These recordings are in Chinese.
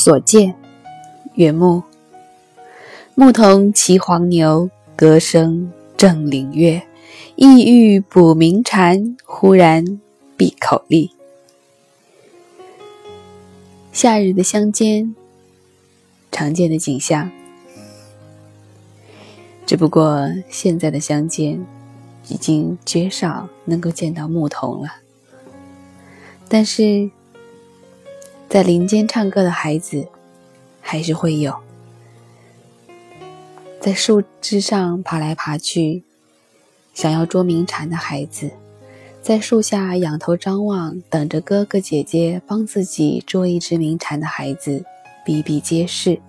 所见，原木。牧童骑黄牛，歌声振林樾。意欲捕鸣蝉，忽然闭口立。夏日的乡间，常见的景象。只不过现在的乡间，已经绝少能够见到牧童了。但是，在林间唱歌的孩子，还是会有；在树枝上爬来爬去，想要捉鸣蝉的孩子，在树下仰头张望，等着哥哥姐姐帮自己捉一只鸣蝉的孩子，比比皆是。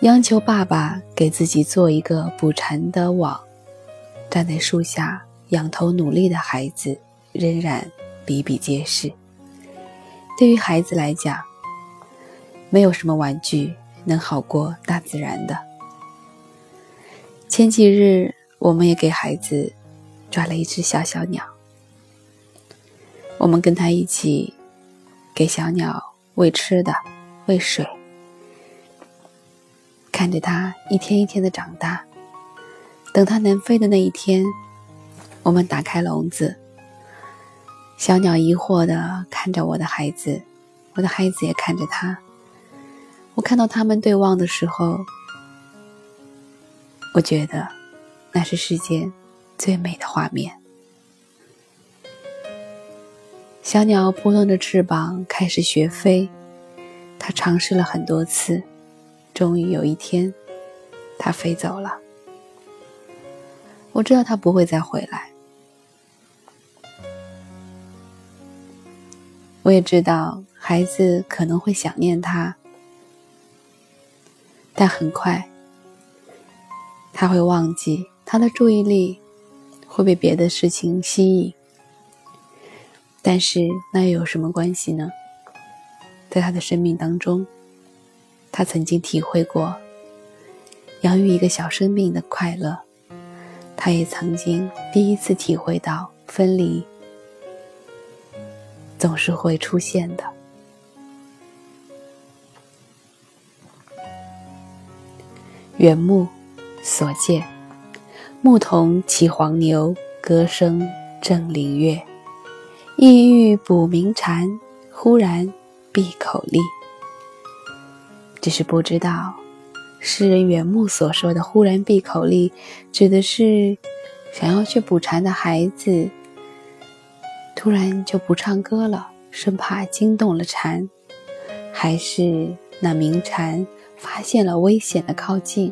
央求爸爸给自己做一个捕蝉的网，站在树下仰头努力的孩子，仍然比比皆是。对于孩子来讲，没有什么玩具能好过大自然的。前几日，我们也给孩子抓了一只小小鸟，我们跟他一起给小鸟喂吃的，喂水，看着它一天一天的长大。等它能飞的那一天，我们打开笼子。小鸟疑惑地看着我的孩子，我的孩子也看着它。我看到他们对望的时候，我觉得那是世间最美的画面。小鸟扑腾着翅膀开始学飞，它尝试了很多次，终于有一天，它飞走了。我知道它不会再回来。我也知道孩子可能会想念他，但很快他会忘记，他的注意力会被别的事情吸引。但是那又有什么关系呢？在他的生命当中，他曾经体会过养育一个小生命的快乐，他也曾经第一次体会到分离。总是会出现的。原木所见，牧童骑黄牛，歌声振林樾。意欲捕鸣蝉，忽然闭口立。只是不知道，诗人原木所说的“忽然闭口立”，指的是想要去捕蝉的孩子。突然就不唱歌了，生怕惊动了蝉，还是那鸣蝉发现了危险的靠近，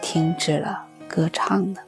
停止了歌唱呢？